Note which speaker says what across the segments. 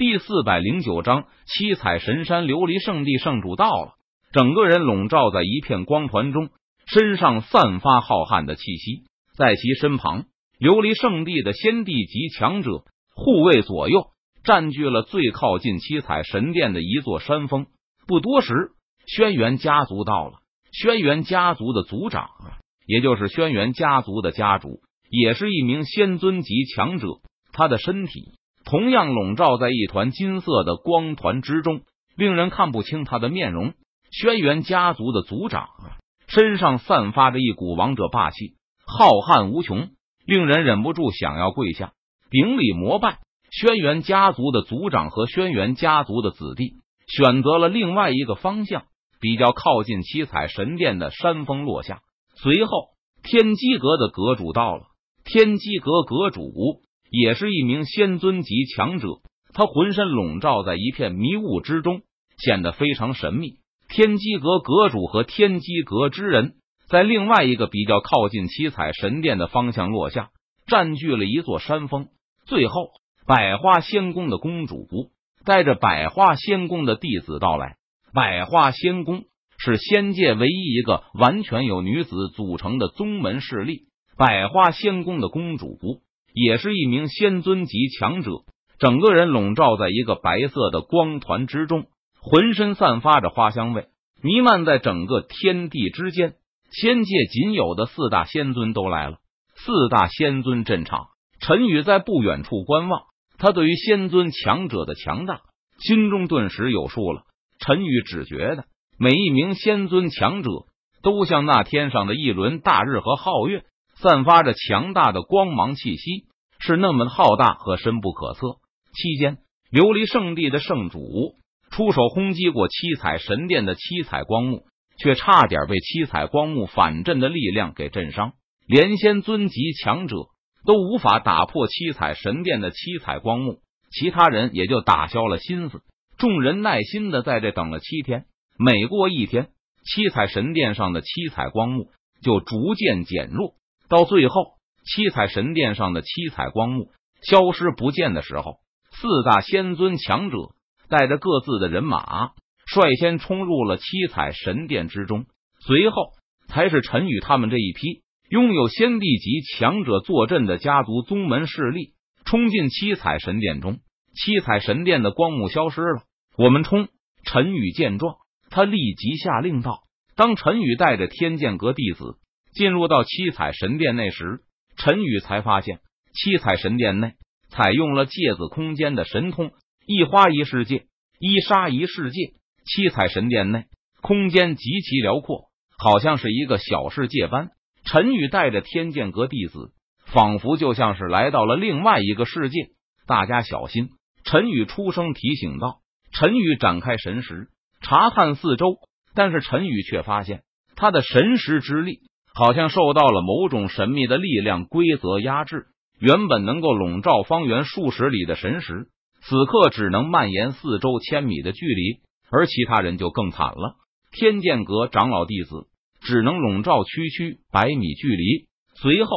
Speaker 1: 第四百零九章，七彩神山琉璃圣地圣主到了，整个人笼罩在一片光团中，身上散发浩瀚的气息。在其身旁，琉璃圣地的先帝级强者护卫左右，占据了最靠近七彩神殿的一座山峰。不多时，轩辕家族到了。轩辕家族的族长，也就是轩辕家族的家主，也是一名仙尊级强者。他的身体。同样笼罩在一团金色的光团之中，令人看不清他的面容。轩辕家族的族长身上散发着一股王者霸气，浩瀚无穷，令人忍不住想要跪下顶礼膜拜。轩辕家族的族长和轩辕家族的子弟选择了另外一个方向，比较靠近七彩神殿的山峰落下。随后，天机阁的阁主到了，天机阁阁主。也是一名仙尊级强者，他浑身笼罩在一片迷雾之中，显得非常神秘。天机阁阁主和天机阁之人在另外一个比较靠近七彩神殿的方向落下，占据了一座山峰。最后，百花仙宫的公主带着百花仙宫的弟子到来。百花仙宫是仙界唯一一个完全由女子组成的宗门势力。百花仙宫的公主。也是一名仙尊级强者，整个人笼罩在一个白色的光团之中，浑身散发着花香味，弥漫在整个天地之间。仙界仅有的四大仙尊都来了，四大仙尊镇场。陈宇在不远处观望，他对于仙尊强者的强大，心中顿时有数了。陈宇只觉得每一名仙尊强者都像那天上的一轮大日和皓月。散发着强大的光芒气息，是那么浩大和深不可测。期间，琉璃圣地的圣主出手轰击过七彩神殿的七彩光幕，却差点被七彩光幕反震的力量给震伤。连仙尊级强者都无法打破七彩神殿的七彩光幕，其他人也就打消了心思。众人耐心的在这等了七天，每过一天，七彩神殿上的七彩光幕就逐渐减弱。到最后，七彩神殿上的七彩光幕消失不见的时候，四大仙尊强者带着各自的人马率先冲入了七彩神殿之中，随后才是陈宇他们这一批拥有先帝级强者坐镇的家族宗门势力冲进七彩神殿中。七彩神殿的光幕消失了，我们冲！陈宇见状，他立即下令道：“当陈宇带着天剑阁弟子。”进入到七彩神殿内时，陈宇才发现七彩神殿内采用了芥子空间的神通，一花一世界，一沙一世界。七彩神殿内空间极其辽阔，好像是一个小世界般。陈宇带着天剑阁弟子，仿佛就像是来到了另外一个世界。大家小心！陈宇出声提醒道。陈宇展开神识，查看四周，但是陈宇却发现他的神识之力。好像受到了某种神秘的力量规则压制，原本能够笼罩方圆数十里的神识，此刻只能蔓延四周千米的距离。而其他人就更惨了，天剑阁长老弟子只能笼罩区区百米距离。随后，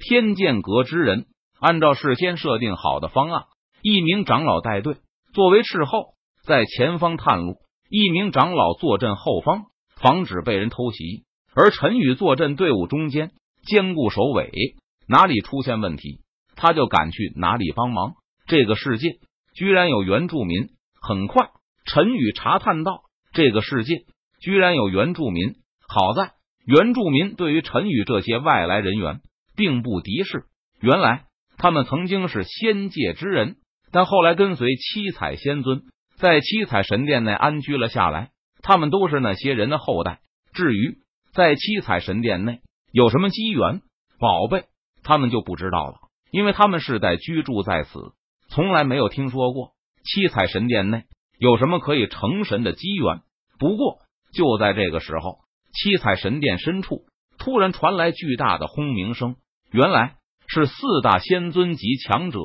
Speaker 1: 天剑阁之人按照事先设定好的方案，一名长老带队作为斥候，在前方探路，一名长老坐镇后方，防止被人偷袭。而陈宇坐镇队伍中间，坚固首尾，哪里出现问题，他就赶去哪里帮忙。这个世界居然有原住民！很快，陈宇查探到这个世界居然有原住民。好在原住民对于陈宇这些外来人员并不敌视，原来他们曾经是仙界之人，但后来跟随七彩仙尊在七彩神殿内安居了下来。他们都是那些人的后代。至于，在七彩神殿内有什么机缘宝贝，他们就不知道了，因为他们世代居住在此，从来没有听说过七彩神殿内有什么可以成神的机缘。不过就在这个时候，七彩神殿深处突然传来巨大的轰鸣声，原来是四大仙尊级强者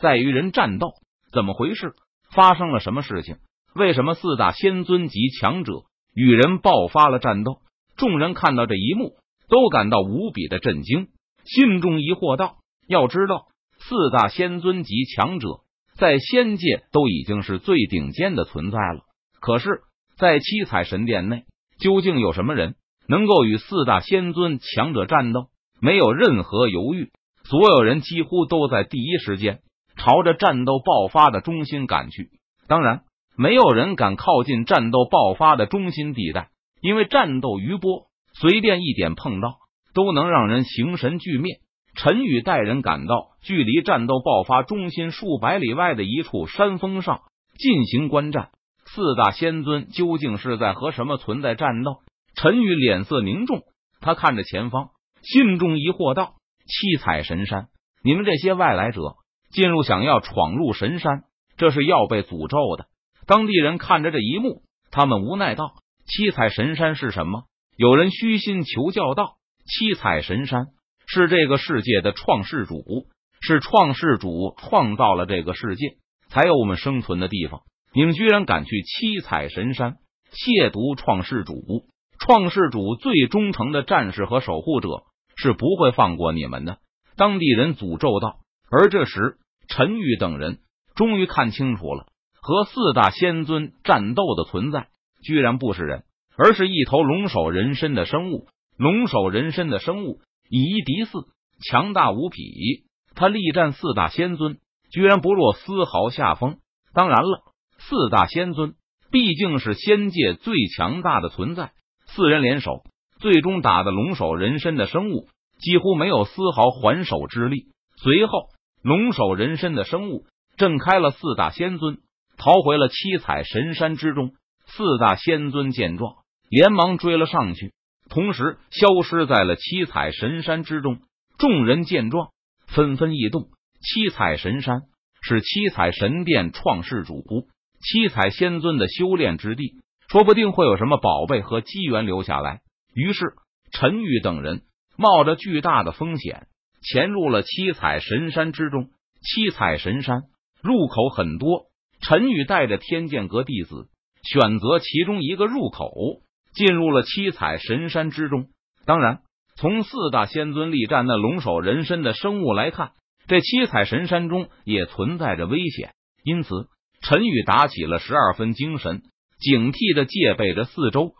Speaker 1: 在与人战斗。怎么回事？发生了什么事情？为什么四大仙尊级强者与人爆发了战斗？众人看到这一幕，都感到无比的震惊，心中疑惑道：“要知道，四大仙尊级强者在仙界都已经是最顶尖的存在了。可是，在七彩神殿内，究竟有什么人能够与四大仙尊强者战斗？没有任何犹豫，所有人几乎都在第一时间朝着战斗爆发的中心赶去。当然，没有人敢靠近战斗爆发的中心地带，因为战斗余波随便一点碰到，都能让人形神俱灭。陈宇带人赶到距离战斗爆发中心数百里外的一处山峰上进行观战。四大仙尊究竟是在和什么存在战斗？陈宇脸色凝重，他看着前方，心中疑惑道：“七彩神山，你们这些外来者进入，想要闯入神山，这是要被诅咒的。”当地人看着这一幕，他们无奈道：“七彩神山是什么？”有人虚心求教道：“七彩神山。”是这个世界的创世主，是创世主创造了这个世界，才有我们生存的地方。你们居然敢去七彩神山亵渎创世主！创世主最忠诚的战士和守护者是不会放过你们的。当地人诅咒道。而这时，陈玉等人终于看清楚了，和四大仙尊战斗的存在，居然不是人，而是一头龙首人身的生物。龙首人身的生物。以一敌四，强大无匹。他力战四大仙尊，居然不落丝毫下风。当然了，四大仙尊毕竟是仙界最强大的存在。四人联手，最终打的龙首人身的生物几乎没有丝毫还手之力。随后，龙首人身的生物震开了四大仙尊，逃回了七彩神山之中。四大仙尊见状，连忙追了上去。同时消失在了七彩神山之中。众人见状，纷纷异动。七彩神山是七彩神殿创世主七彩仙尊的修炼之地，说不定会有什么宝贝和机缘留下来。于是，陈宇等人冒着巨大的风险，潜入了七彩神山之中。七彩神山入口很多，陈宇带着天剑阁弟子选择其中一个入口。进入了七彩神山之中。当然，从四大仙尊力战那龙首人身的生物来看，这七彩神山中也存在着危险。因此，陈宇打起了十二分精神，警惕的戒备着四周。